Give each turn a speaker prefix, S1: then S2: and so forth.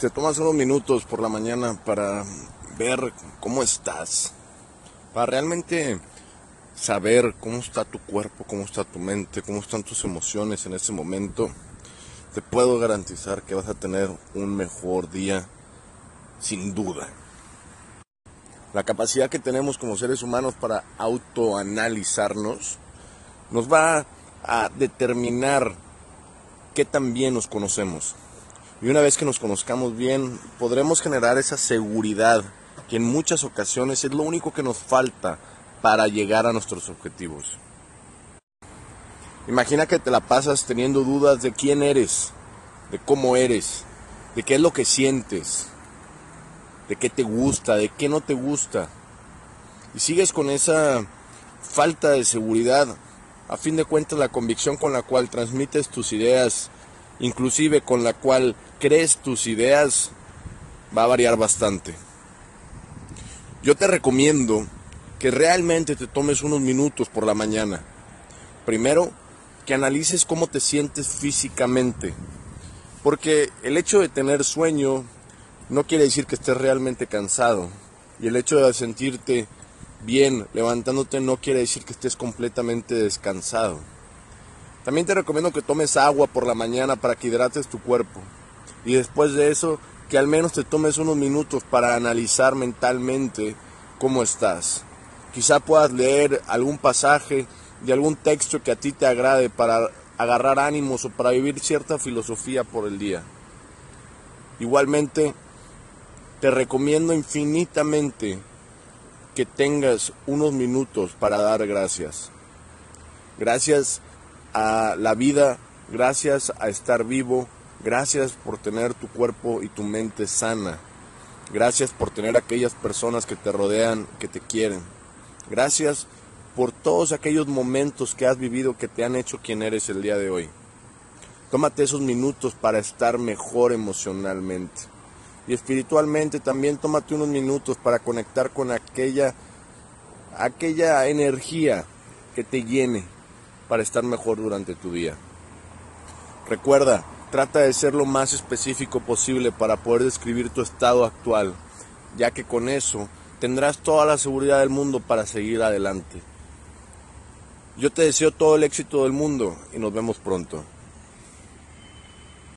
S1: te tomas unos minutos por la mañana para ver cómo estás, para realmente saber cómo está tu cuerpo, cómo está tu mente, cómo están tus emociones en ese momento, te puedo garantizar que vas a tener un mejor día, sin duda. La capacidad que tenemos como seres humanos para autoanalizarnos nos va a determinar qué tan bien nos conocemos. Y una vez que nos conozcamos bien, podremos generar esa seguridad que en muchas ocasiones es lo único que nos falta para llegar a nuestros objetivos. Imagina que te la pasas teniendo dudas de quién eres, de cómo eres, de qué es lo que sientes, de qué te gusta, de qué no te gusta. Y sigues con esa falta de seguridad. A fin de cuentas, la convicción con la cual transmites tus ideas, inclusive con la cual crees tus ideas, va a variar bastante. Yo te recomiendo que realmente te tomes unos minutos por la mañana. Primero, que analices cómo te sientes físicamente. Porque el hecho de tener sueño no quiere decir que estés realmente cansado. Y el hecho de sentirte bien levantándote no quiere decir que estés completamente descansado. También te recomiendo que tomes agua por la mañana para que hidrates tu cuerpo. Y después de eso, que al menos te tomes unos minutos para analizar mentalmente cómo estás. Quizá puedas leer algún pasaje de algún texto que a ti te agrade para agarrar ánimos o para vivir cierta filosofía por el día. Igualmente, te recomiendo infinitamente que tengas unos minutos para dar gracias. Gracias a la vida, gracias a estar vivo, gracias por tener tu cuerpo y tu mente sana. Gracias por tener aquellas personas que te rodean, que te quieren. Gracias por todos aquellos momentos que has vivido que te han hecho quien eres el día de hoy. Tómate esos minutos para estar mejor emocionalmente. Y espiritualmente también tómate unos minutos para conectar con aquella, aquella energía que te llene para estar mejor durante tu día. Recuerda, trata de ser lo más específico posible para poder describir tu estado actual, ya que con eso tendrás toda la seguridad del mundo para seguir adelante. Yo te deseo todo el éxito del mundo y nos vemos pronto.